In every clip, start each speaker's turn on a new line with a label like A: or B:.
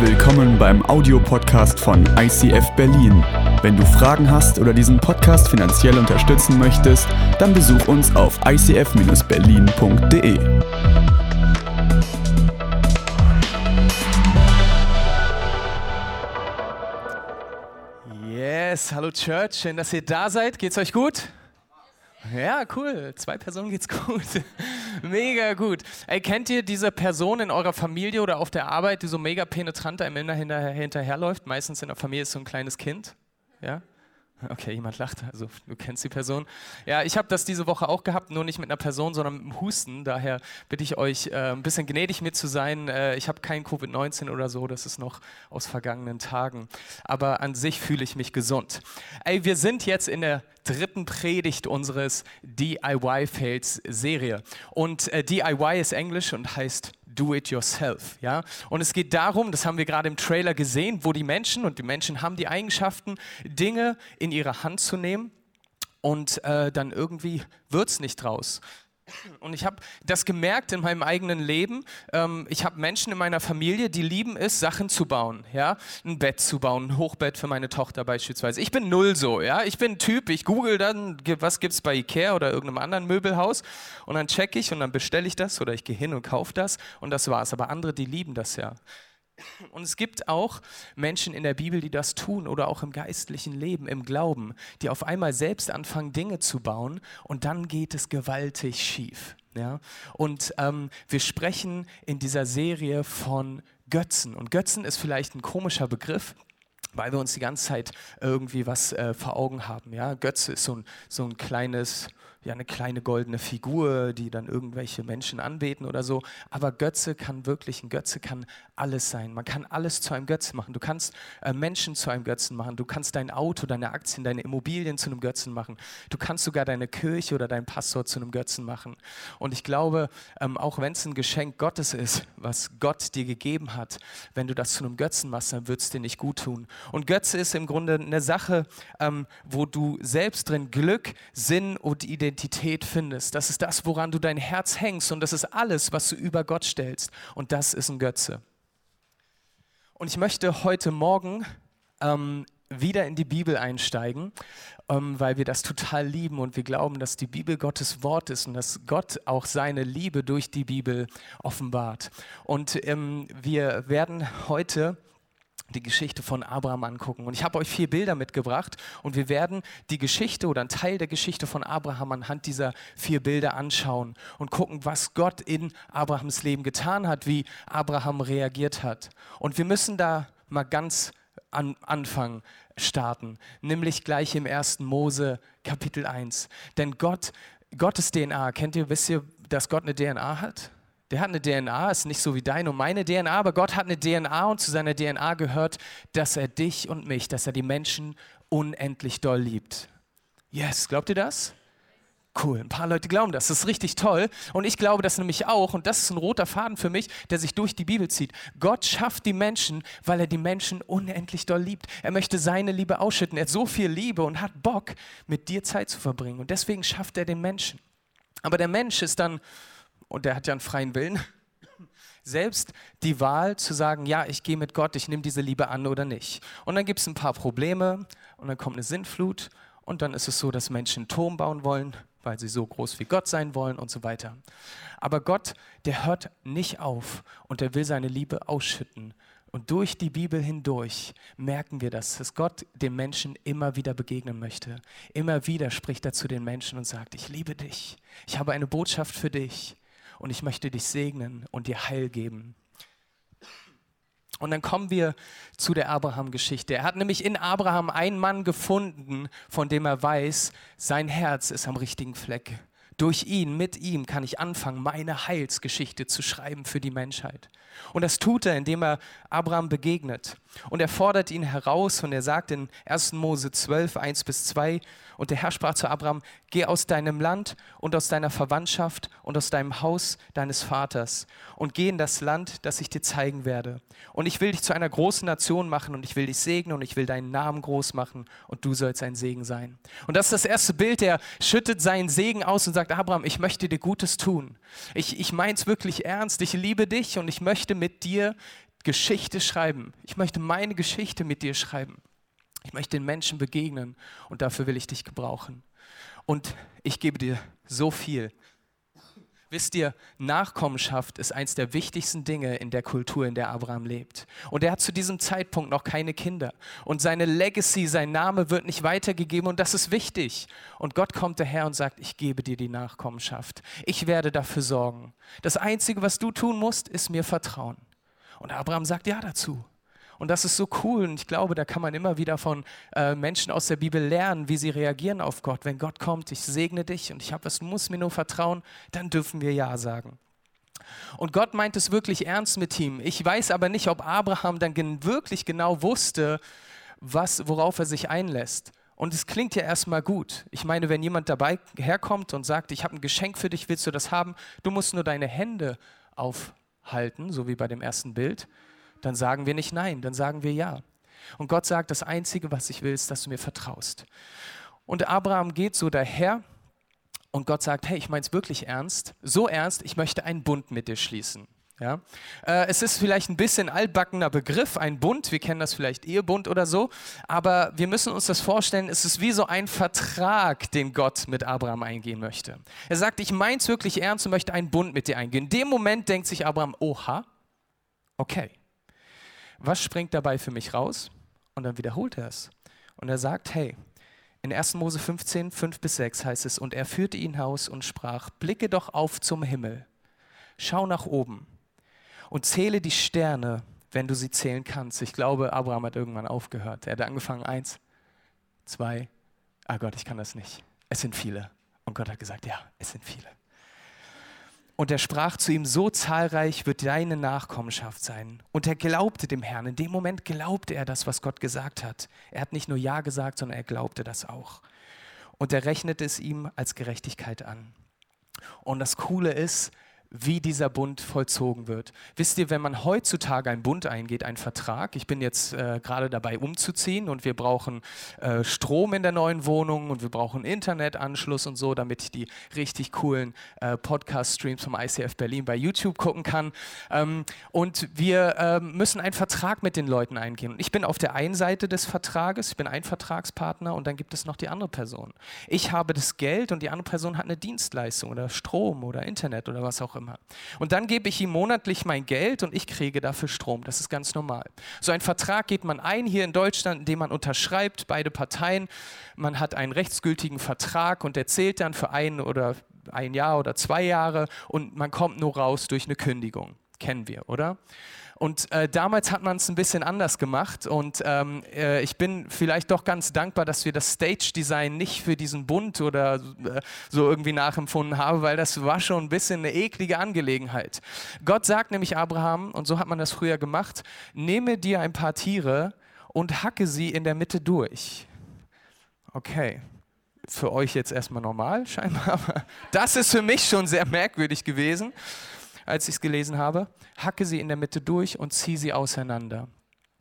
A: Willkommen beim Audiopodcast von ICF Berlin. Wenn du Fragen hast oder diesen Podcast finanziell unterstützen möchtest, dann besuch uns auf icf-berlin.de.
B: Yes, hallo Church, schön, dass ihr da seid. Geht's euch gut? Ja, cool. Zwei Personen geht's gut. mega gut. Ey, kennt ihr diese Person in eurer Familie oder auf der Arbeit, die so mega penetrant einem immer hinterher, hinterherläuft? Meistens in der Familie ist so ein kleines Kind. Ja? Okay, jemand lacht, also du kennst die Person. Ja, ich habe das diese Woche auch gehabt, nur nicht mit einer Person, sondern mit einem Husten. Daher bitte ich euch, äh, ein bisschen gnädig mit zu sein. Äh, ich habe kein Covid-19 oder so, das ist noch aus vergangenen Tagen. Aber an sich fühle ich mich gesund. Ey, wir sind jetzt in der dritten Predigt unseres DIY-Fails-Serie. Und äh, DIY ist Englisch und heißt do it yourself. Ja? Und es geht darum, das haben wir gerade im Trailer gesehen, wo die Menschen, und die Menschen haben die Eigenschaften, Dinge in ihre Hand zu nehmen und äh, dann irgendwie wird es nicht draus. Und ich habe das gemerkt in meinem eigenen Leben. Ähm, ich habe Menschen in meiner Familie, die lieben es, Sachen zu bauen. Ja? Ein Bett zu bauen, ein Hochbett für meine Tochter beispielsweise. Ich bin null so. Ja? Ich bin ein Typ, ich google dann, was gibt es bei Ikea oder irgendeinem anderen Möbelhaus. Und dann checke ich und dann bestelle ich das oder ich gehe hin und kaufe das. Und das war's. Aber andere, die lieben das ja. Und es gibt auch Menschen in der Bibel, die das tun oder auch im geistlichen Leben, im Glauben, die auf einmal selbst anfangen, Dinge zu bauen und dann geht es gewaltig schief. Ja? Und ähm, wir sprechen in dieser Serie von Götzen. Und Götzen ist vielleicht ein komischer Begriff, weil wir uns die ganze Zeit irgendwie was äh, vor Augen haben. Ja? Götze ist so ein, so ein kleines ja, eine kleine goldene Figur, die dann irgendwelche Menschen anbeten oder so. Aber Götze kann wirklich, ein Götze kann alles sein. Man kann alles zu einem Götzen machen. Du kannst äh, Menschen zu einem Götzen machen. Du kannst dein Auto, deine Aktien, deine Immobilien zu einem Götzen machen. Du kannst sogar deine Kirche oder dein Pastor zu einem Götzen machen. Und ich glaube, ähm, auch wenn es ein Geschenk Gottes ist, was Gott dir gegeben hat, wenn du das zu einem Götzen machst, dann wird es dir nicht gut tun. Und Götze ist im Grunde eine Sache, ähm, wo du selbst drin Glück, Sinn und Identität findest. Das ist das, woran du dein Herz hängst und das ist alles, was du über Gott stellst. Und das ist ein Götze. Und ich möchte heute Morgen ähm, wieder in die Bibel einsteigen, ähm, weil wir das total lieben und wir glauben, dass die Bibel Gottes Wort ist und dass Gott auch seine Liebe durch die Bibel offenbart. Und ähm, wir werden heute die Geschichte von Abraham angucken. Und ich habe euch vier Bilder mitgebracht und wir werden die Geschichte oder einen Teil der Geschichte von Abraham anhand dieser vier Bilder anschauen und gucken, was Gott in Abrahams Leben getan hat, wie Abraham reagiert hat. Und wir müssen da mal ganz an Anfang starten, nämlich gleich im 1. Mose Kapitel 1. Denn Gott, Gottes DNA, kennt ihr, wisst ihr, dass Gott eine DNA hat? Der hat eine DNA, ist nicht so wie deine und meine DNA, aber Gott hat eine DNA und zu seiner DNA gehört, dass er dich und mich, dass er die Menschen unendlich doll liebt. Yes, glaubt ihr das? Cool, ein paar Leute glauben das. Das ist richtig toll. Und ich glaube das nämlich auch. Und das ist ein roter Faden für mich, der sich durch die Bibel zieht. Gott schafft die Menschen, weil er die Menschen unendlich doll liebt. Er möchte seine Liebe ausschütten. Er hat so viel Liebe und hat Bock, mit dir Zeit zu verbringen. Und deswegen schafft er den Menschen. Aber der Mensch ist dann und der hat ja einen freien Willen, selbst die Wahl zu sagen, ja, ich gehe mit Gott, ich nehme diese Liebe an oder nicht. Und dann gibt es ein paar Probleme und dann kommt eine Sintflut und dann ist es so, dass Menschen einen Turm bauen wollen, weil sie so groß wie Gott sein wollen und so weiter. Aber Gott, der hört nicht auf und er will seine Liebe ausschütten. Und durch die Bibel hindurch merken wir das, dass Gott dem Menschen immer wieder begegnen möchte. Immer wieder spricht er zu den Menschen und sagt, ich liebe dich, ich habe eine Botschaft für dich und ich möchte dich segnen und dir Heil geben. Und dann kommen wir zu der Abraham-Geschichte. Er hat nämlich in Abraham einen Mann gefunden, von dem er weiß, sein Herz ist am richtigen Fleck. Durch ihn, mit ihm kann ich anfangen, meine Heilsgeschichte zu schreiben für die Menschheit. Und das tut er, indem er Abraham begegnet. Und er fordert ihn heraus und er sagt in 1. Mose 12, 1 bis 2, und der Herr sprach zu Abraham, geh aus deinem Land und aus deiner Verwandtschaft und aus deinem Haus deines Vaters und geh in das Land, das ich dir zeigen werde. Und ich will dich zu einer großen Nation machen und ich will dich segnen und ich will deinen Namen groß machen und du sollst ein Segen sein. Und das ist das erste Bild, der schüttet seinen Segen aus und sagt, Abraham, ich möchte dir Gutes tun. Ich, ich meine es wirklich ernst, ich liebe dich und ich möchte mit dir Geschichte schreiben. Ich möchte meine Geschichte mit dir schreiben. Ich möchte den Menschen begegnen und dafür will ich dich gebrauchen. Und ich gebe dir so viel. Wisst ihr, Nachkommenschaft ist eines der wichtigsten Dinge in der Kultur, in der Abraham lebt. Und er hat zu diesem Zeitpunkt noch keine Kinder. Und seine Legacy, sein Name wird nicht weitergegeben und das ist wichtig. Und Gott kommt daher und sagt, ich gebe dir die Nachkommenschaft. Ich werde dafür sorgen. Das Einzige, was du tun musst, ist mir vertrauen. Und Abraham sagt ja dazu. Und das ist so cool. Und ich glaube, da kann man immer wieder von äh, Menschen aus der Bibel lernen, wie sie reagieren auf Gott. Wenn Gott kommt, ich segne dich und ich habe was, muss mir nur vertrauen, dann dürfen wir Ja sagen. Und Gott meint es wirklich ernst mit ihm. Ich weiß aber nicht, ob Abraham dann gen wirklich genau wusste, was, worauf er sich einlässt. Und es klingt ja erstmal gut. Ich meine, wenn jemand dabei herkommt und sagt, ich habe ein Geschenk für dich, willst du das haben? Du musst nur deine Hände aufhalten, so wie bei dem ersten Bild dann sagen wir nicht nein, dann sagen wir ja. Und Gott sagt, das Einzige, was ich will, ist, dass du mir vertraust. Und Abraham geht so daher und Gott sagt, hey, ich meine es wirklich ernst, so ernst, ich möchte einen Bund mit dir schließen. Ja? Äh, es ist vielleicht ein bisschen altbackener Begriff, ein Bund, wir kennen das vielleicht Ehebund oder so, aber wir müssen uns das vorstellen, es ist wie so ein Vertrag, den Gott mit Abraham eingehen möchte. Er sagt, ich meine es wirklich ernst und möchte einen Bund mit dir eingehen. In dem Moment denkt sich Abraham, oha, okay, was springt dabei für mich raus? Und dann wiederholt er es. Und er sagt, hey, in 1. Mose 15, 5 bis 6 heißt es, und er führte ihn hinaus und sprach, blicke doch auf zum Himmel, schau nach oben und zähle die Sterne, wenn du sie zählen kannst. Ich glaube, Abraham hat irgendwann aufgehört. Er hat angefangen, eins, zwei, ah Gott, ich kann das nicht. Es sind viele. Und Gott hat gesagt, ja, es sind viele. Und er sprach zu ihm, so zahlreich wird deine Nachkommenschaft sein. Und er glaubte dem Herrn. In dem Moment glaubte er das, was Gott gesagt hat. Er hat nicht nur Ja gesagt, sondern er glaubte das auch. Und er rechnete es ihm als Gerechtigkeit an. Und das Coole ist, wie dieser Bund vollzogen wird. Wisst ihr, wenn man heutzutage einen Bund eingeht, einen Vertrag, ich bin jetzt äh, gerade dabei umzuziehen und wir brauchen äh, Strom in der neuen Wohnung und wir brauchen Internetanschluss und so, damit ich die richtig coolen äh, Podcast-Streams vom ICF Berlin bei YouTube gucken kann. Ähm, und wir ähm, müssen einen Vertrag mit den Leuten eingehen. Und ich bin auf der einen Seite des Vertrages, ich bin ein Vertragspartner und dann gibt es noch die andere Person. Ich habe das Geld und die andere Person hat eine Dienstleistung oder Strom oder Internet oder was auch immer immer. Und dann gebe ich ihm monatlich mein Geld und ich kriege dafür Strom. Das ist ganz normal. So ein Vertrag geht man ein hier in Deutschland, indem man unterschreibt, beide Parteien. Man hat einen rechtsgültigen Vertrag und der zählt dann für ein oder ein Jahr oder zwei Jahre und man kommt nur raus durch eine Kündigung. Kennen wir, oder? Und äh, damals hat man es ein bisschen anders gemacht und ähm, äh, ich bin vielleicht doch ganz dankbar, dass wir das Stage-Design nicht für diesen Bund oder äh, so irgendwie nachempfunden haben, weil das war schon ein bisschen eine eklige Angelegenheit. Gott sagt nämlich Abraham, und so hat man das früher gemacht, nehme dir ein paar Tiere und hacke sie in der Mitte durch. Okay, für euch jetzt erstmal normal scheinbar, aber das ist für mich schon sehr merkwürdig gewesen als ich es gelesen habe, hacke sie in der Mitte durch und ziehe sie auseinander.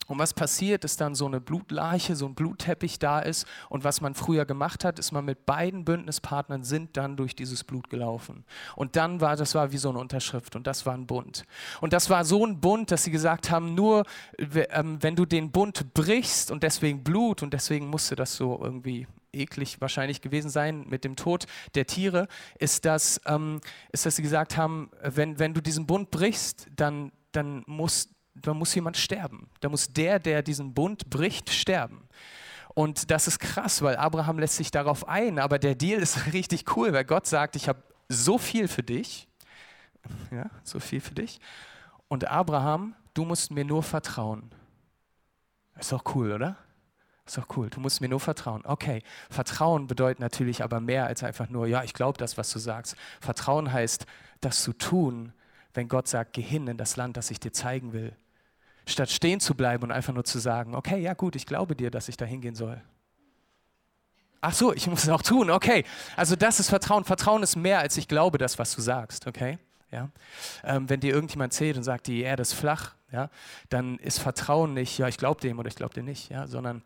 B: Und was passiert, ist dann so eine Blutlarche, so ein Blutteppich da ist. Und was man früher gemacht hat, ist man mit beiden Bündnispartnern sind dann durch dieses Blut gelaufen. Und dann war, das war wie so eine Unterschrift und das war ein Bund. Und das war so ein Bund, dass sie gesagt haben, nur ähm, wenn du den Bund brichst und deswegen Blut und deswegen musste das so irgendwie eklig wahrscheinlich gewesen sein mit dem Tod der Tiere, ist, dass, ähm, ist, dass sie gesagt haben, wenn, wenn du diesen Bund brichst, dann, dann, muss, dann muss jemand sterben. Da muss der, der diesen Bund bricht, sterben. Und das ist krass, weil Abraham lässt sich darauf ein, aber der Deal ist richtig cool, weil Gott sagt, ich habe so viel für dich, ja, so viel für dich. Und Abraham, du musst mir nur vertrauen. Ist doch cool, oder? Ist doch cool, du musst mir nur vertrauen. Okay, Vertrauen bedeutet natürlich aber mehr als einfach nur, ja, ich glaube das, was du sagst. Vertrauen heißt, das zu tun, wenn Gott sagt, geh hin in das Land, das ich dir zeigen will. Statt stehen zu bleiben und einfach nur zu sagen, okay, ja gut, ich glaube dir, dass ich da hingehen soll. Ach so, ich muss es auch tun, okay. Also das ist Vertrauen. Vertrauen ist mehr als ich glaube das, was du sagst, okay? Ja? Ähm, wenn dir irgendjemand zählt und sagt, die Erde ist flach, ja, dann ist Vertrauen nicht, ja, ich glaube dem oder ich glaube dir nicht, ja, sondern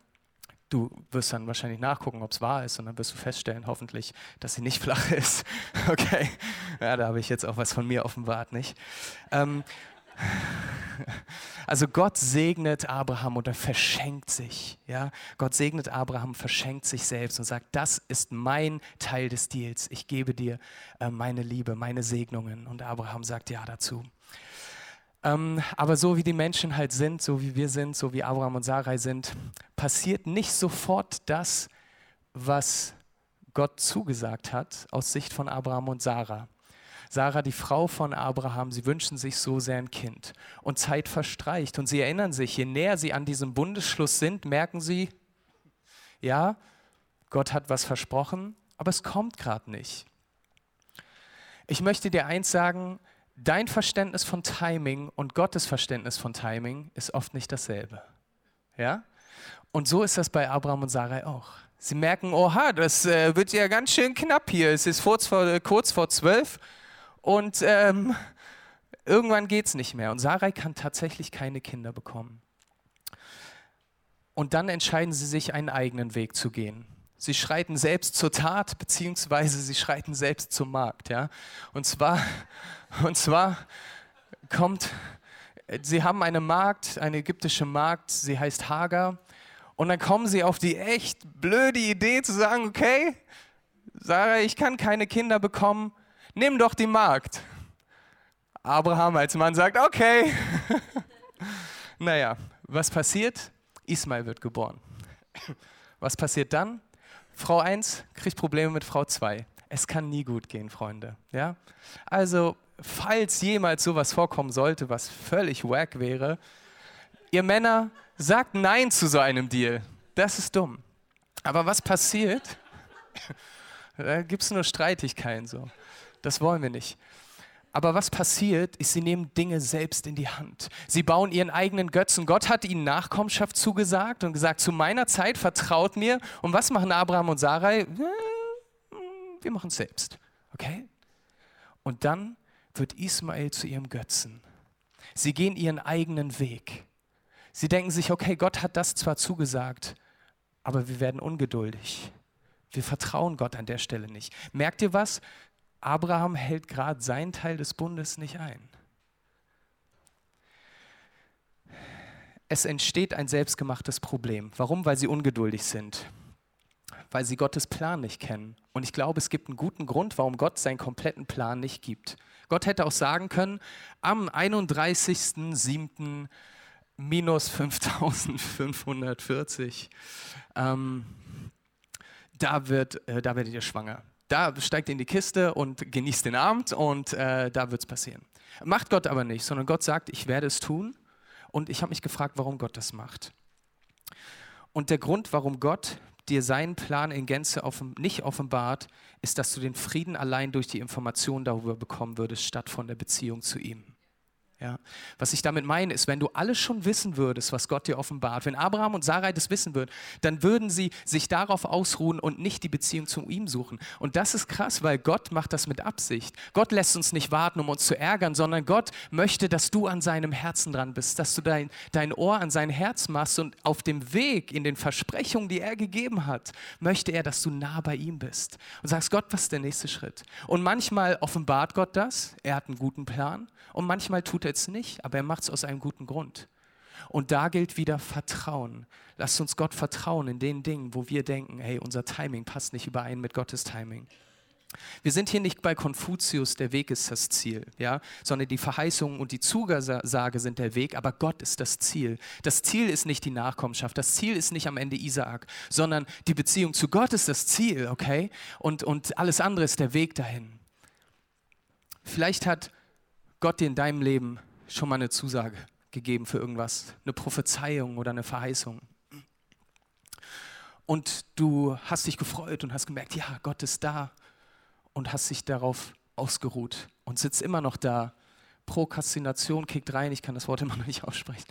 B: Du wirst dann wahrscheinlich nachgucken, ob es wahr ist, und dann wirst du feststellen, hoffentlich, dass sie nicht flach ist. Okay, ja, da habe ich jetzt auch was von mir offenbart, nicht? Ähm, Also Gott segnet Abraham und er verschenkt sich. Ja? Gott segnet Abraham, verschenkt sich selbst und sagt, das ist mein Teil des Deals. Ich gebe dir äh, meine Liebe, meine Segnungen. Und Abraham sagt ja dazu. Ähm, aber so wie die Menschen halt sind, so wie wir sind, so wie Abraham und Sarai sind, passiert nicht sofort das, was Gott zugesagt hat aus Sicht von Abraham und Sarah. Sarah, die Frau von Abraham, sie wünschen sich so sehr ein Kind. Und Zeit verstreicht und sie erinnern sich, je näher sie an diesem Bundesschluss sind, merken sie, ja, Gott hat was versprochen, aber es kommt gerade nicht. Ich möchte dir eins sagen, dein Verständnis von Timing und Gottes Verständnis von Timing ist oft nicht dasselbe. Ja? Und so ist das bei Abraham und Sarai auch. Sie merken, oha, das äh, wird ja ganz schön knapp hier. Es ist kurz vor, äh, kurz vor zwölf und ähm, irgendwann geht es nicht mehr. Und Sarai kann tatsächlich keine Kinder bekommen. Und dann entscheiden sie sich, einen eigenen Weg zu gehen. Sie schreiten selbst zur Tat, beziehungsweise sie schreiten selbst zum Markt. Ja? Und, zwar, und zwar kommt, sie haben eine Magd, eine ägyptische Magd, sie heißt Hagar. Und dann kommen sie auf die echt blöde Idee zu sagen, okay, Sarah, ich kann keine Kinder bekommen, nimm doch die Magd. Abraham als Mann sagt, okay. naja, was passiert? Ismail wird geboren. Was passiert dann? Frau 1 kriegt Probleme mit Frau 2. Es kann nie gut gehen, Freunde. Ja? Also, falls jemals sowas vorkommen sollte, was völlig wack wäre, ihr Männer sagt Nein zu so einem Deal. Das ist dumm. Aber was passiert? Da gibt es nur Streitigkeiten so. Das wollen wir nicht. Aber was passiert, ist, sie nehmen Dinge selbst in die Hand. Sie bauen ihren eigenen Götzen. Gott hat ihnen Nachkommenschaft zugesagt und gesagt, zu meiner Zeit vertraut mir. Und was machen Abraham und Sarai? Wir machen es selbst. Okay? Und dann wird Ismael zu ihrem Götzen. Sie gehen ihren eigenen Weg. Sie denken sich, okay, Gott hat das zwar zugesagt, aber wir werden ungeduldig. Wir vertrauen Gott an der Stelle nicht. Merkt ihr was? Abraham hält gerade seinen Teil des Bundes nicht ein. Es entsteht ein selbstgemachtes Problem. Warum? Weil sie ungeduldig sind. Weil sie Gottes Plan nicht kennen. Und ich glaube, es gibt einen guten Grund, warum Gott seinen kompletten Plan nicht gibt. Gott hätte auch sagen können, am 31.07. minus 5540, ähm, da, wird, äh, da werdet ihr schwanger da steigt in die Kiste und genießt den Abend und äh, da wird es passieren. Macht Gott aber nicht, sondern Gott sagt, ich werde es tun. Und ich habe mich gefragt, warum Gott das macht. Und der Grund, warum Gott dir seinen Plan in Gänze offen, nicht offenbart, ist, dass du den Frieden allein durch die Information darüber bekommen würdest, statt von der Beziehung zu ihm. Ja. Was ich damit meine, ist, wenn du alles schon wissen würdest, was Gott dir offenbart, wenn Abraham und Sarai das wissen würden, dann würden sie sich darauf ausruhen und nicht die Beziehung zu ihm suchen. Und das ist krass, weil Gott macht das mit Absicht. Gott lässt uns nicht warten, um uns zu ärgern, sondern Gott möchte, dass du an seinem Herzen dran bist, dass du dein, dein Ohr an sein Herz machst und auf dem Weg in den Versprechungen, die er gegeben hat, möchte er, dass du nah bei ihm bist. Und sagst, Gott, was ist der nächste Schritt? Und manchmal offenbart Gott das, er hat einen guten Plan und manchmal tut er es nicht, aber er macht es aus einem guten Grund. Und da gilt wieder Vertrauen. Lasst uns Gott vertrauen in den Dingen, wo wir denken, hey, unser Timing passt nicht überein mit Gottes Timing. Wir sind hier nicht bei Konfuzius, der Weg ist das Ziel, ja, sondern die Verheißungen und die Zugesage sind der Weg, aber Gott ist das Ziel. Das Ziel ist nicht die Nachkommenschaft, das Ziel ist nicht am Ende Isaak, sondern die Beziehung zu Gott ist das Ziel, okay? Und, und alles andere ist der Weg dahin. Vielleicht hat Gott dir in deinem Leben schon mal eine Zusage gegeben für irgendwas, eine Prophezeiung oder eine Verheißung. Und du hast dich gefreut und hast gemerkt, ja, Gott ist da und hast dich darauf ausgeruht und sitzt immer noch da. Prokrastination kickt rein, ich kann das Wort immer noch nicht aussprechen.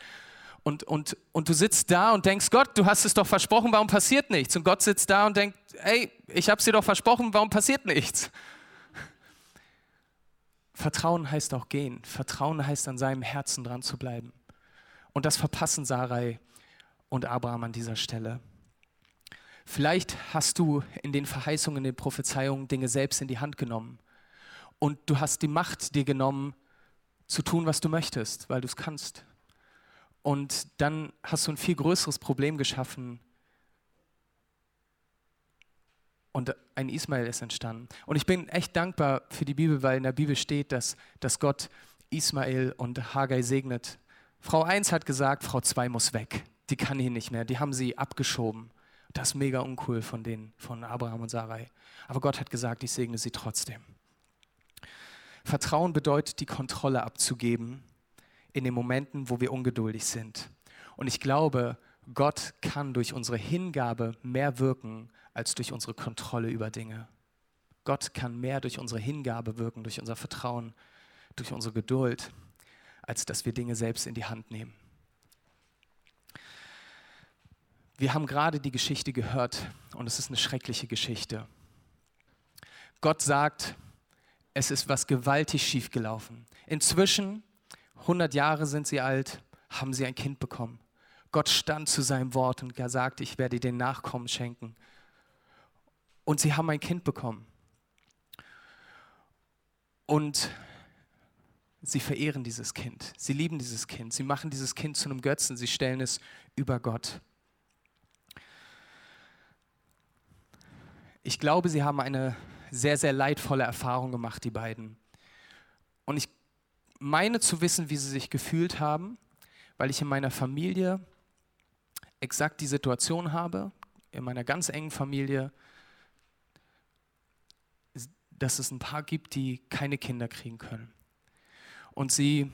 B: Und, und, und du sitzt da und denkst, Gott, du hast es doch versprochen, warum passiert nichts? Und Gott sitzt da und denkt, ey, ich habe es dir doch versprochen, warum passiert nichts? Vertrauen heißt auch gehen. Vertrauen heißt an seinem Herzen dran zu bleiben. Und das verpassen Sarai und Abraham an dieser Stelle. Vielleicht hast du in den Verheißungen, in den Prophezeiungen Dinge selbst in die Hand genommen. Und du hast die Macht dir genommen, zu tun, was du möchtest, weil du es kannst. Und dann hast du ein viel größeres Problem geschaffen. Und ein Ismael ist entstanden. Und ich bin echt dankbar für die Bibel, weil in der Bibel steht, dass, dass Gott Ismael und Haggai segnet. Frau 1 hat gesagt, Frau 2 muss weg. Die kann hier nicht mehr. Die haben sie abgeschoben. Das ist mega uncool von denen, von Abraham und Sarai. Aber Gott hat gesagt, ich segne sie trotzdem. Vertrauen bedeutet, die Kontrolle abzugeben in den Momenten, wo wir ungeduldig sind. Und ich glaube, Gott kann durch unsere Hingabe mehr wirken als durch unsere Kontrolle über Dinge. Gott kann mehr durch unsere Hingabe wirken, durch unser Vertrauen, durch unsere Geduld, als dass wir Dinge selbst in die Hand nehmen. Wir haben gerade die Geschichte gehört und es ist eine schreckliche Geschichte. Gott sagt, es ist was gewaltig schiefgelaufen. Inzwischen, 100 Jahre sind sie alt, haben sie ein Kind bekommen. Gott stand zu seinem Wort und er sagte, ich werde dir den Nachkommen schenken. Und sie haben ein Kind bekommen. Und sie verehren dieses Kind. Sie lieben dieses Kind. Sie machen dieses Kind zu einem Götzen. Sie stellen es über Gott. Ich glaube, sie haben eine sehr, sehr leidvolle Erfahrung gemacht, die beiden. Und ich meine zu wissen, wie sie sich gefühlt haben, weil ich in meiner Familie exakt die Situation habe, in meiner ganz engen Familie, dass es ein paar gibt, die keine Kinder kriegen können. Und sie,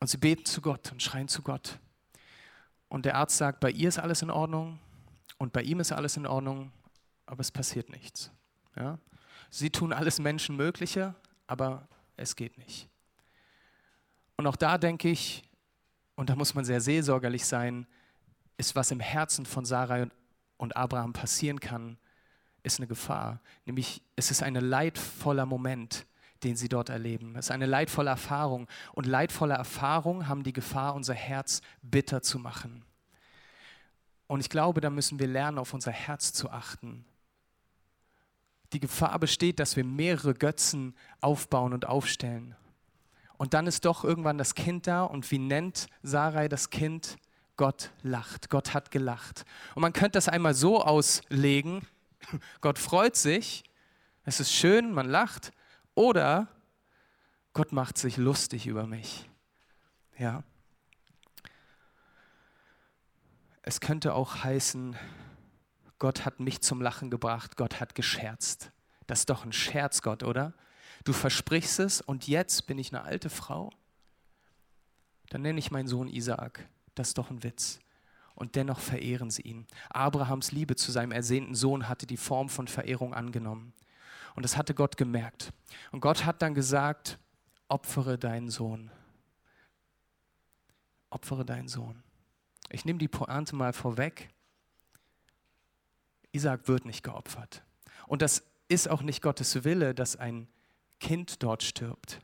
B: und sie beten zu Gott und schreien zu Gott. Und der Arzt sagt, bei ihr ist alles in Ordnung und bei ihm ist alles in Ordnung, aber es passiert nichts. Ja? Sie tun alles Menschenmögliche, aber es geht nicht. Und auch da denke ich, und da muss man sehr seelsorgerlich sein, ist, was im Herzen von Sarah und Abraham passieren kann, ist eine Gefahr. Nämlich es ist ein leidvoller Moment, den sie dort erleben. Es ist eine leidvolle Erfahrung. Und leidvolle Erfahrungen haben die Gefahr, unser Herz bitter zu machen. Und ich glaube, da müssen wir lernen, auf unser Herz zu achten die Gefahr besteht, dass wir mehrere Götzen aufbauen und aufstellen. Und dann ist doch irgendwann das Kind da und wie nennt Sarai das Kind? Gott lacht. Gott hat gelacht. Und man könnte das einmal so auslegen, Gott freut sich, es ist schön, man lacht, oder Gott macht sich lustig über mich. Ja. Es könnte auch heißen, Gott hat mich zum Lachen gebracht, Gott hat gescherzt. Das ist doch ein Scherz, Gott, oder? Du versprichst es und jetzt bin ich eine alte Frau. Dann nenne ich meinen Sohn Isaak. Das ist doch ein Witz. Und dennoch verehren sie ihn. Abrahams Liebe zu seinem ersehnten Sohn hatte die Form von Verehrung angenommen. Und das hatte Gott gemerkt. Und Gott hat dann gesagt, opfere deinen Sohn. Opfere deinen Sohn. Ich nehme die Pointe mal vorweg. Isaac wird nicht geopfert. Und das ist auch nicht Gottes Wille, dass ein Kind dort stirbt.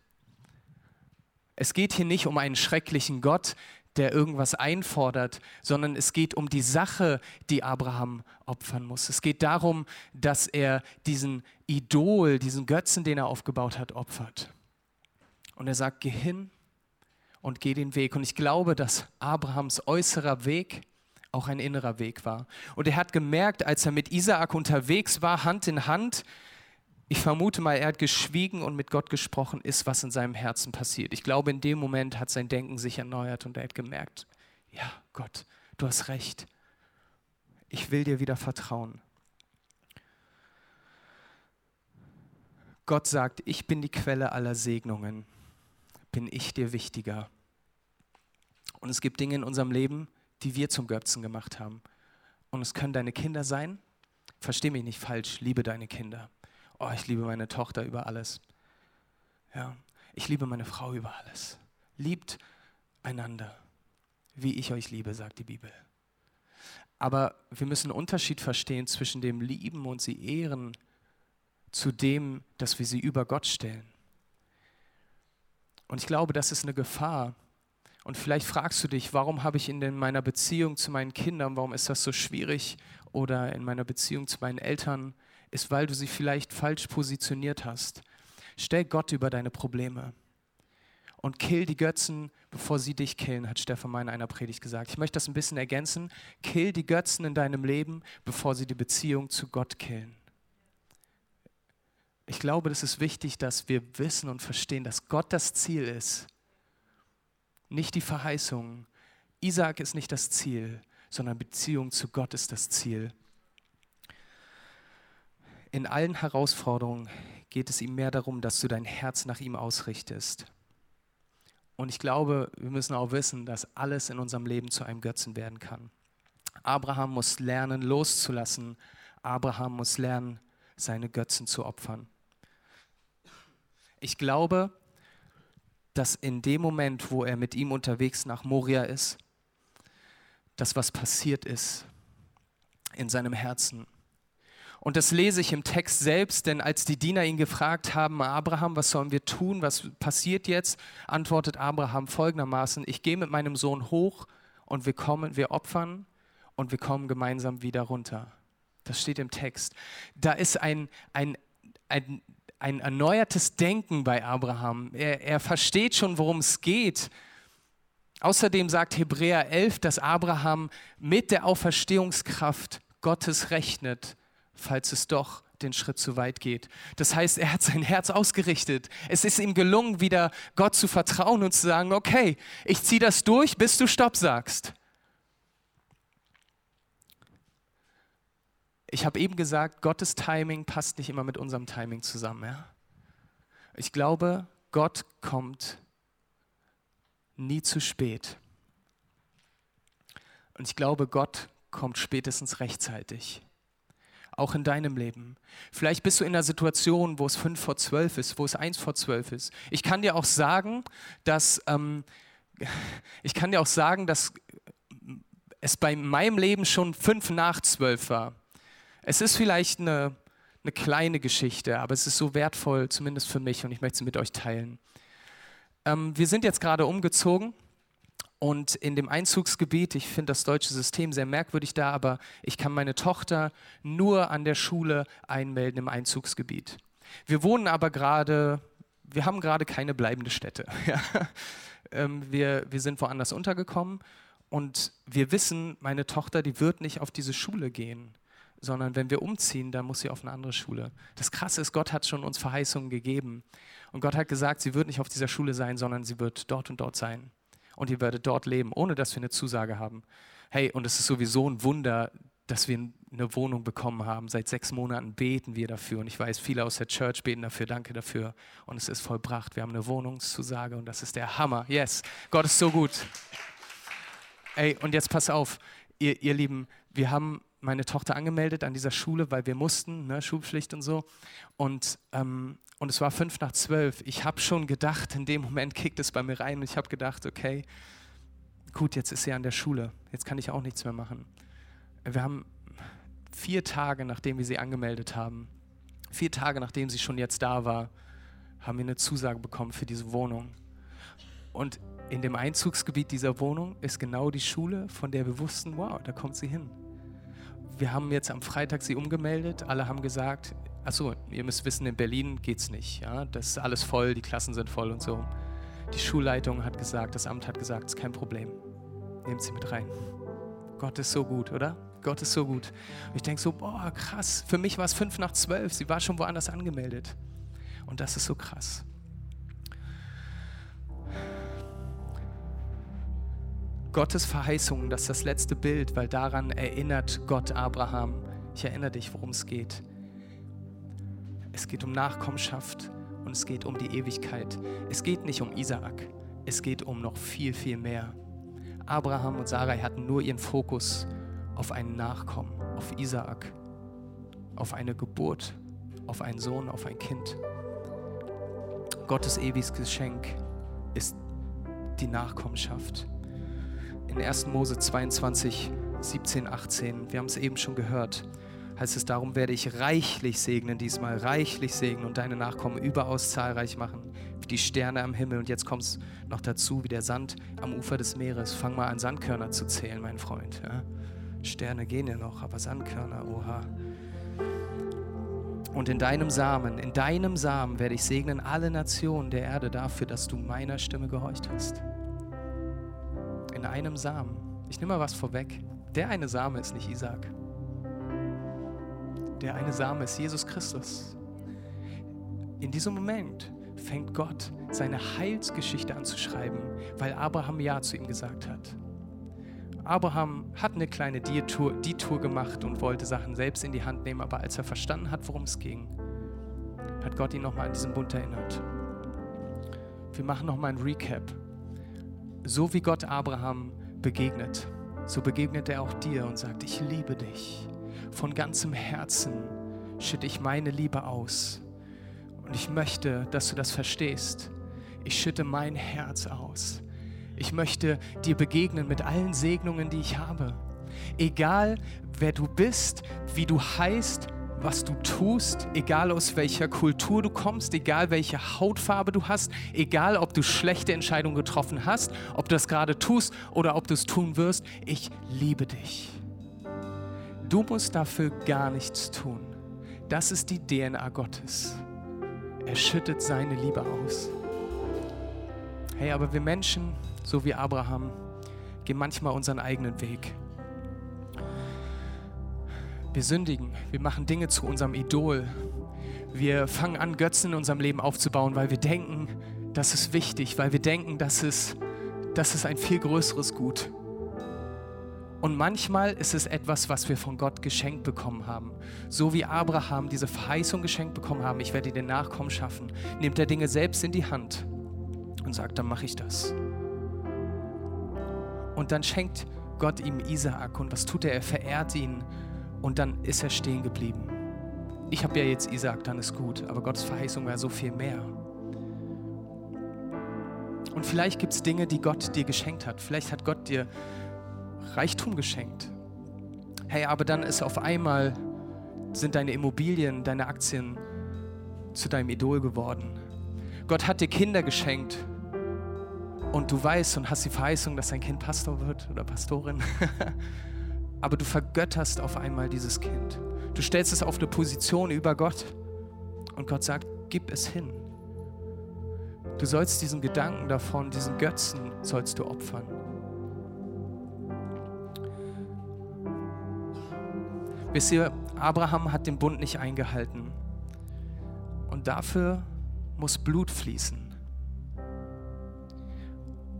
B: Es geht hier nicht um einen schrecklichen Gott, der irgendwas einfordert, sondern es geht um die Sache, die Abraham opfern muss. Es geht darum, dass er diesen Idol, diesen Götzen, den er aufgebaut hat, opfert. Und er sagt, geh hin und geh den Weg. Und ich glaube, dass Abrahams äußerer Weg auch ein innerer Weg war. Und er hat gemerkt, als er mit Isaak unterwegs war, Hand in Hand, ich vermute mal, er hat geschwiegen und mit Gott gesprochen, ist, was in seinem Herzen passiert. Ich glaube, in dem Moment hat sein Denken sich erneuert und er hat gemerkt, ja, Gott, du hast recht. Ich will dir wieder vertrauen. Gott sagt, ich bin die Quelle aller Segnungen. Bin ich dir wichtiger? Und es gibt Dinge in unserem Leben, die wir zum Götzen gemacht haben. Und es können deine Kinder sein. Versteh mich nicht falsch, liebe deine Kinder. Oh, ich liebe meine Tochter über alles. Ja, ich liebe meine Frau über alles. Liebt einander, wie ich euch liebe, sagt die Bibel. Aber wir müssen einen Unterschied verstehen zwischen dem Lieben und sie ehren zu dem, dass wir sie über Gott stellen. Und ich glaube, das ist eine Gefahr, und vielleicht fragst du dich, warum habe ich in meiner Beziehung zu meinen Kindern, warum ist das so schwierig? Oder in meiner Beziehung zu meinen Eltern, ist, weil du sie vielleicht falsch positioniert hast. Stell Gott über deine Probleme. und kill die Götzen, bevor sie dich killen, hat Stefan mal in einer Predigt gesagt. Ich möchte das ein bisschen ergänzen. Kill die Götzen in deinem Leben, bevor sie die Beziehung zu Gott killen. Ich glaube, das ist wichtig, dass wir wissen und verstehen, dass Gott das Ziel ist, nicht die Verheißung. Isaac ist nicht das Ziel, sondern Beziehung zu Gott ist das Ziel. In allen Herausforderungen geht es ihm mehr darum, dass du dein Herz nach ihm ausrichtest. Und ich glaube, wir müssen auch wissen, dass alles in unserem Leben zu einem Götzen werden kann. Abraham muss lernen, loszulassen. Abraham muss lernen, seine Götzen zu opfern. Ich glaube, dass in dem Moment, wo er mit ihm unterwegs nach Moria ist, dass was passiert ist in seinem Herzen. Und das lese ich im Text selbst, denn als die Diener ihn gefragt haben, Abraham, was sollen wir tun, was passiert jetzt, antwortet Abraham folgendermaßen, ich gehe mit meinem Sohn hoch und wir kommen, wir opfern und wir kommen gemeinsam wieder runter. Das steht im Text. Da ist ein, ein, ein, ein erneuertes Denken bei Abraham. Er, er versteht schon, worum es geht. Außerdem sagt Hebräer 11, dass Abraham mit der Auferstehungskraft Gottes rechnet falls es doch den Schritt zu weit geht. Das heißt, er hat sein Herz ausgerichtet. Es ist ihm gelungen, wieder Gott zu vertrauen und zu sagen, okay, ich ziehe das durch, bis du Stopp sagst. Ich habe eben gesagt, Gottes Timing passt nicht immer mit unserem Timing zusammen. Ja? Ich glaube, Gott kommt nie zu spät. Und ich glaube, Gott kommt spätestens rechtzeitig auch in deinem Leben. Vielleicht bist du in einer Situation, wo es fünf vor zwölf ist, wo es eins vor zwölf ist. Ich kann dir auch sagen, dass ähm, ich kann dir auch sagen, dass es bei meinem Leben schon fünf nach zwölf war. Es ist vielleicht eine, eine kleine Geschichte, aber es ist so wertvoll, zumindest für mich, und ich möchte sie mit euch teilen. Ähm, wir sind jetzt gerade umgezogen und in dem Einzugsgebiet, ich finde das deutsche System sehr merkwürdig da, aber ich kann meine Tochter nur an der Schule einmelden im Einzugsgebiet. Wir wohnen aber gerade, wir haben gerade keine bleibende Stätte. Ja. Ähm, wir, wir sind woanders untergekommen und wir wissen, meine Tochter, die wird nicht auf diese Schule gehen, sondern wenn wir umziehen, dann muss sie auf eine andere Schule. Das Krasse ist, Gott hat schon uns Verheißungen gegeben. Und Gott hat gesagt, sie wird nicht auf dieser Schule sein, sondern sie wird dort und dort sein und ihr werdet dort leben, ohne dass wir eine Zusage haben. Hey, und es ist sowieso ein Wunder, dass wir eine Wohnung bekommen haben. Seit sechs Monaten beten wir dafür und ich weiß, viele aus der Church beten dafür. Danke dafür. Und es ist vollbracht. Wir haben eine Wohnungszusage und das ist der Hammer. Yes, Gott ist so gut. Ey, und jetzt pass auf, ihr, ihr Lieben, wir haben meine Tochter angemeldet an dieser Schule, weil wir mussten, ne, Schulpflicht und so. Und ähm, und es war fünf nach zwölf. Ich habe schon gedacht, in dem Moment kickt es bei mir rein und ich habe gedacht, okay, gut, jetzt ist sie an der Schule. Jetzt kann ich auch nichts mehr machen. Wir haben vier Tage, nachdem wir sie angemeldet haben, vier Tage, nachdem sie schon jetzt da war, haben wir eine Zusage bekommen für diese Wohnung. Und in dem Einzugsgebiet dieser Wohnung ist genau die Schule, von der wir wussten, wow, da kommt sie hin. Wir haben jetzt am Freitag sie umgemeldet. Alle haben gesagt, Achso, ihr müsst wissen, in Berlin geht es nicht. Ja? Das ist alles voll, die Klassen sind voll und so. Die Schulleitung hat gesagt, das Amt hat gesagt, es ist kein Problem. Nehmt sie mit rein. Gott ist so gut, oder? Gott ist so gut. Und ich denke so, boah, krass. Für mich war es fünf nach zwölf. Sie war schon woanders angemeldet. Und das ist so krass. Gottes Verheißungen, das ist das letzte Bild, weil daran erinnert Gott Abraham. Ich erinnere dich, worum es geht. Es geht um Nachkommenschaft und es geht um die Ewigkeit. Es geht nicht um Isaak, es geht um noch viel, viel mehr. Abraham und Sarai hatten nur ihren Fokus auf einen Nachkommen, auf Isaak, auf eine Geburt, auf einen Sohn, auf ein Kind. Gottes ewiges Geschenk ist die Nachkommenschaft. In 1. Mose 22, 17, 18, wir haben es eben schon gehört, heißt es, darum werde ich reichlich segnen diesmal, reichlich segnen und deine Nachkommen überaus zahlreich machen, wie die Sterne am Himmel. Und jetzt kommt es noch dazu, wie der Sand am Ufer des Meeres. Fang mal an, Sandkörner zu zählen, mein Freund. Ja? Sterne gehen ja noch, aber Sandkörner, oha. Und in deinem Samen, in deinem Samen werde ich segnen alle Nationen der Erde dafür, dass du meiner Stimme gehorcht hast. In einem Samen. Ich nehme mal was vorweg. Der eine Same ist nicht Isaac. Der eine Same ist Jesus Christus. In diesem Moment fängt Gott seine Heilsgeschichte an zu schreiben, weil Abraham Ja zu ihm gesagt hat. Abraham hat eine kleine Detour, Detour gemacht und wollte Sachen selbst in die Hand nehmen, aber als er verstanden hat, worum es ging, hat Gott ihn nochmal an diesen Bund erinnert. Wir machen nochmal ein Recap. So wie Gott Abraham begegnet, so begegnet er auch dir und sagt, ich liebe dich. Von ganzem Herzen schütte ich meine Liebe aus. Und ich möchte, dass du das verstehst. Ich schütte mein Herz aus. Ich möchte dir begegnen mit allen Segnungen, die ich habe. Egal, wer du bist, wie du heißt, was du tust, egal aus welcher Kultur du kommst, egal welche Hautfarbe du hast, egal ob du schlechte Entscheidungen getroffen hast, ob du das gerade tust oder ob du es tun wirst, ich liebe dich. Du musst dafür gar nichts tun. Das ist die DNA Gottes. Er schüttet seine Liebe aus. Hey, aber wir Menschen, so wie Abraham, gehen manchmal unseren eigenen Weg. Wir sündigen, wir machen Dinge zu unserem Idol. Wir fangen an, Götzen in unserem Leben aufzubauen, weil wir denken, das ist wichtig, weil wir denken, das ist, das ist ein viel größeres Gut. Und manchmal ist es etwas, was wir von Gott geschenkt bekommen haben. So wie Abraham diese Verheißung geschenkt bekommen haben, ich werde dir den Nachkommen schaffen, nimmt er Dinge selbst in die Hand und sagt, dann mache ich das. Und dann schenkt Gott ihm Isaak und was tut er? Er verehrt ihn und dann ist er stehen geblieben. Ich habe ja jetzt Isaak, dann ist gut, aber Gottes Verheißung war so viel mehr. Und vielleicht gibt es Dinge, die Gott dir geschenkt hat. Vielleicht hat Gott dir Reichtum geschenkt. Hey, aber dann ist auf einmal, sind deine Immobilien, deine Aktien zu deinem Idol geworden. Gott hat dir Kinder geschenkt und du weißt und hast die Verheißung, dass dein Kind Pastor wird oder Pastorin. aber du vergötterst auf einmal dieses Kind. Du stellst es auf eine Position über Gott und Gott sagt, gib es hin. Du sollst diesen Gedanken davon, diesen Götzen, sollst du opfern. Wisst ihr, Abraham hat den Bund nicht eingehalten. Und dafür muss Blut fließen.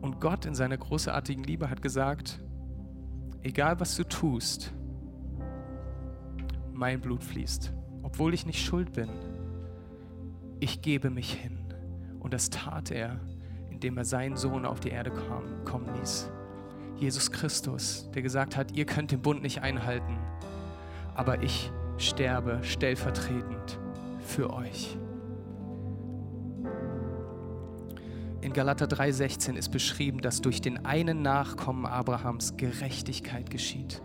B: Und Gott in seiner großartigen Liebe hat gesagt, egal was du tust, mein Blut fließt, obwohl ich nicht schuld bin. Ich gebe mich hin. Und das tat er, indem er seinen Sohn auf die Erde kam, kommen ließ. Jesus Christus, der gesagt hat, ihr könnt den Bund nicht einhalten, aber ich sterbe stellvertretend für euch. In Galater 3:16 ist beschrieben, dass durch den einen Nachkommen Abrahams Gerechtigkeit geschieht.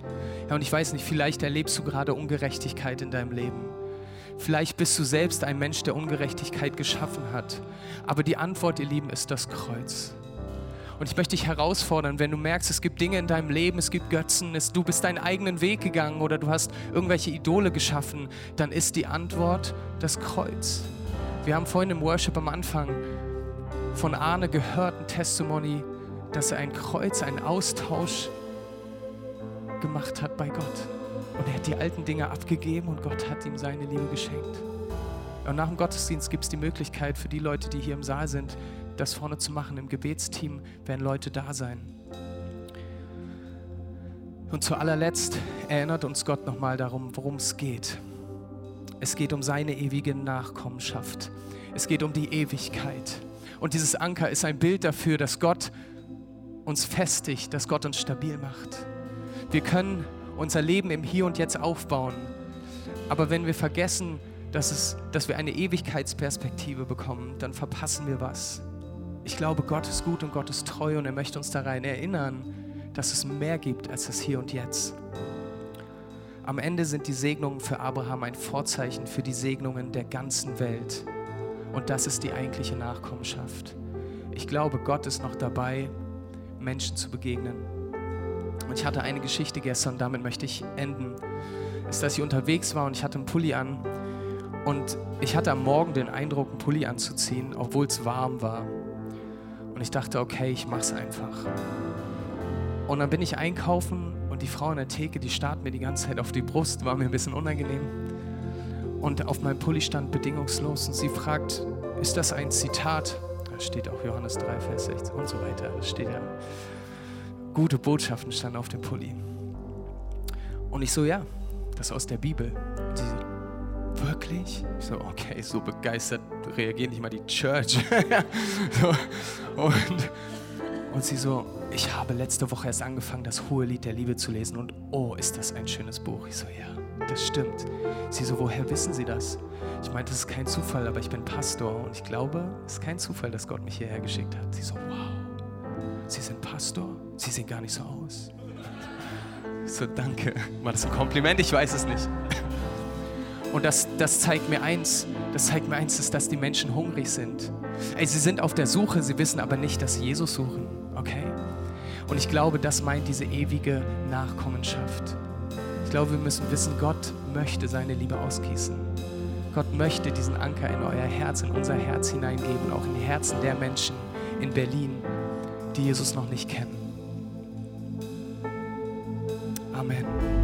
B: Ja, und ich weiß nicht, vielleicht erlebst du gerade Ungerechtigkeit in deinem Leben. Vielleicht bist du selbst ein Mensch, der Ungerechtigkeit geschaffen hat. Aber die Antwort, ihr Lieben, ist das Kreuz. Und ich möchte dich herausfordern, wenn du merkst, es gibt Dinge in deinem Leben, es gibt Götzen, es, du bist deinen eigenen Weg gegangen oder du hast irgendwelche Idole geschaffen, dann ist die Antwort das Kreuz. Wir haben vorhin im Worship am Anfang von Arne gehört, ein Testimony, dass er ein Kreuz, einen Austausch gemacht hat bei Gott. Und er hat die alten Dinge abgegeben und Gott hat ihm seine Liebe geschenkt. Und nach dem Gottesdienst gibt es die Möglichkeit für die Leute, die hier im Saal sind, das vorne zu machen. Im Gebetsteam werden Leute da sein. Und zu allerletzt erinnert uns Gott nochmal darum, worum es geht. Es geht um seine ewige Nachkommenschaft. Es geht um die Ewigkeit. Und dieses Anker ist ein Bild dafür, dass Gott uns festigt, dass Gott uns stabil macht. Wir können unser Leben im Hier und Jetzt aufbauen. Aber wenn wir vergessen, dass, es, dass wir eine Ewigkeitsperspektive bekommen, dann verpassen wir was. Ich glaube, Gott ist gut und Gott ist treu und er möchte uns daran erinnern, dass es mehr gibt als das Hier und Jetzt. Am Ende sind die Segnungen für Abraham ein Vorzeichen für die Segnungen der ganzen Welt. Und das ist die eigentliche Nachkommenschaft. Ich glaube, Gott ist noch dabei, Menschen zu begegnen. Und ich hatte eine Geschichte gestern, damit möchte ich enden. Ist, dass ich unterwegs war und ich hatte einen Pulli an Und ich hatte am Morgen den Eindruck, einen Pulli anzuziehen, obwohl es warm war. Und ich dachte, okay, ich mach's einfach. Und dann bin ich einkaufen und die Frau in der Theke, die starrt mir die ganze Zeit auf die Brust, war mir ein bisschen unangenehm. Und auf meinem Pulli stand bedingungslos und sie fragt, ist das ein Zitat? Da steht auch Johannes 3, Vers 16 und so weiter. Da steht ja, gute Botschaften standen auf dem Pulli. Und ich so, ja, das ist aus der Bibel. Und sie so, wirklich? Ich so, okay, so begeistert reagiert nicht mal die Church. so, und, und sie so, ich habe letzte Woche erst angefangen, das hohe Lied der Liebe zu lesen und oh, ist das ein schönes Buch. Ich so, ja, das stimmt. Sie so, woher wissen Sie das? Ich meinte, das ist kein Zufall, aber ich bin Pastor und ich glaube, es ist kein Zufall, dass Gott mich hierher geschickt hat. Sie so, wow, Sie sind Pastor? Sie sehen gar nicht so aus. Ich so, danke. War das ein Kompliment? Ich weiß es nicht. Und das, das zeigt mir eins, das zeigt mir eins, ist, dass die Menschen hungrig sind. Ey, sie sind auf der Suche, sie wissen aber nicht, dass sie Jesus suchen. Okay? Und ich glaube, das meint diese ewige Nachkommenschaft. Ich glaube, wir müssen wissen, Gott möchte seine Liebe ausgießen. Gott möchte diesen Anker in euer Herz, in unser Herz hineingeben, auch in die Herzen der Menschen in Berlin, die Jesus noch nicht kennen. Amen.